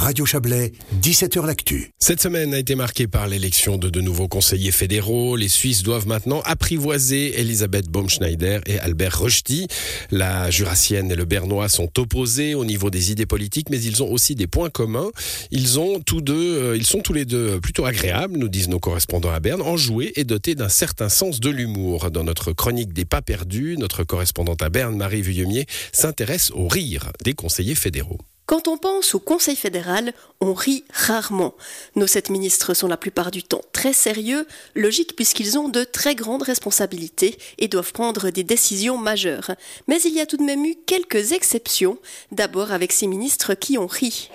Radio Chablais, 17h L'Actu. Cette semaine a été marquée par l'élection de de nouveaux conseillers fédéraux. Les Suisses doivent maintenant apprivoiser Elisabeth Baumschneider et Albert Rochty. La Jurassienne et le Bernois sont opposés au niveau des idées politiques, mais ils ont aussi des points communs. Ils, ont tous deux, euh, ils sont tous les deux plutôt agréables, nous disent nos correspondants à Berne, enjoués et dotés d'un certain sens de l'humour. Dans notre chronique des pas perdus, notre correspondante à Berne, Marie Vuillemier, s'intéresse au rire des conseillers fédéraux. Quand on pense au Conseil fédéral, on rit rarement. Nos sept ministres sont la plupart du temps très sérieux, logique puisqu'ils ont de très grandes responsabilités et doivent prendre des décisions majeures. Mais il y a tout de même eu quelques exceptions, d'abord avec ces ministres qui ont ri.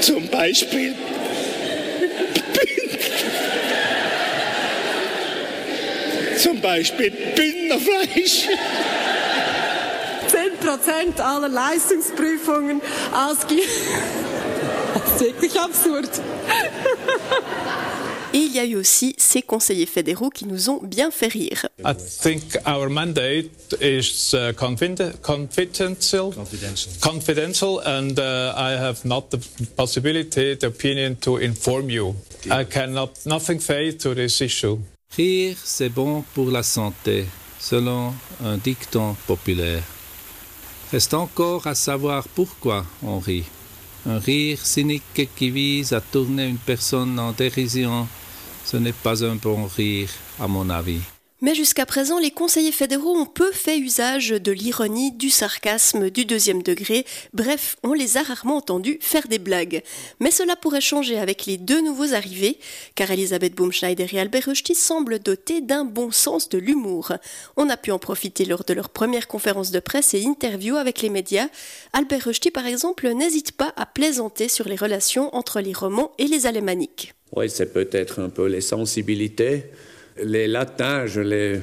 Zum Beispiel Zum Beispiel Bündnerfleisch. 10% aller Leistungsprüfungen ausge... Das ist wirklich absurd. Et il y a eu aussi ces conseillers fédéraux qui nous ont bien fait rire. I think our mandate is uh, confiden- confidential, Confidential. confidential, and uh, I have not the possibility, the opinion to inform you. I cannot nothing say to this issue. Rire, c'est bon pour la santé, selon un dicton populaire. Reste encore à savoir pourquoi on rit. Un rire cynique qui vise à tourner une personne en dérision, ce n'est pas un bon rire, à mon avis. Mais jusqu'à présent, les conseillers fédéraux ont peu fait usage de l'ironie, du sarcasme, du deuxième degré. Bref, on les a rarement entendus faire des blagues. Mais cela pourrait changer avec les deux nouveaux arrivés, car Elisabeth Baumschneider et Albert Rochty semblent dotés d'un bon sens de l'humour. On a pu en profiter lors de leur première conférence de presse et interview avec les médias. Albert Rochty, par exemple, n'hésite pas à plaisanter sur les relations entre les romans et les alémaniques. Oui, c'est peut-être un peu les sensibilités. Les latins, je les.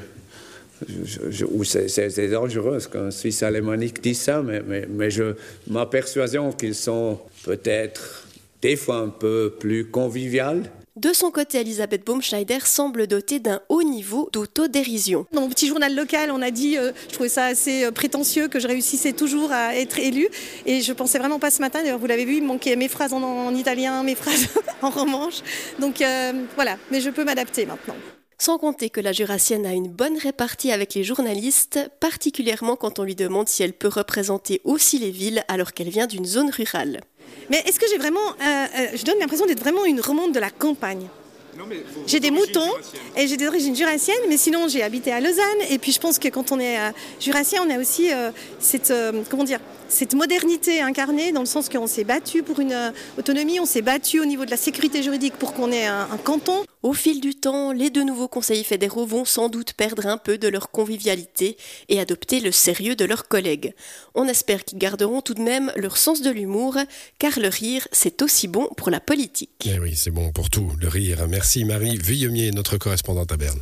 je- je- ou c'est- dangereux qu'un Suisse alémanique dit ça, mais, mais, mais je, ma persuasion qu'ils sont peut-être des fois un peu plus conviviales. De son côté, Elisabeth Baumschneider semble dotée d'un haut niveau d'autodérision. Dans mon petit journal local, on a dit, euh, je trouvais ça assez euh, prétentieux que je réussissais toujours à être élue. Et je pensais vraiment pas ce matin. D'ailleurs, vous l'avez vu, il manquait mes phrases en, en italien, mes phrases en romanche. Donc euh, voilà, mais je peux m'adapter maintenant. Sans compter que la jurassienne a une bonne répartie avec les journalistes, particulièrement quand on lui demande si elle peut représenter aussi les villes alors qu'elle vient d'une zone rurale. Mais est-ce que j'ai vraiment. euh, euh, je donne l'impression d'être vraiment une remonte de la campagne? J'ai des moutons et j'ai des origines jurassiennes, mais sinon j'ai habité à Lausanne. Et puis je pense que quand on est euh, jurassien, on a aussi euh, cette, euh, comment dire, cette modernité incarnée dans le sens qu'on s'est battu pour une euh, autonomie, on s'est battu au niveau de la sécurité juridique pour qu'on ait un, un canton. Au fil du temps, les deux nouveaux conseillers fédéraux vont sans doute perdre un peu de leur convivialité et adopter le sérieux de leurs collègues. On espère qu'ils garderont tout de même leur sens de l'humour, car le rire, c'est aussi bon pour la politique. Eh oui, c'est bon pour tout, le rire. Merci Marie Vuillemier, notre correspondante à Berne.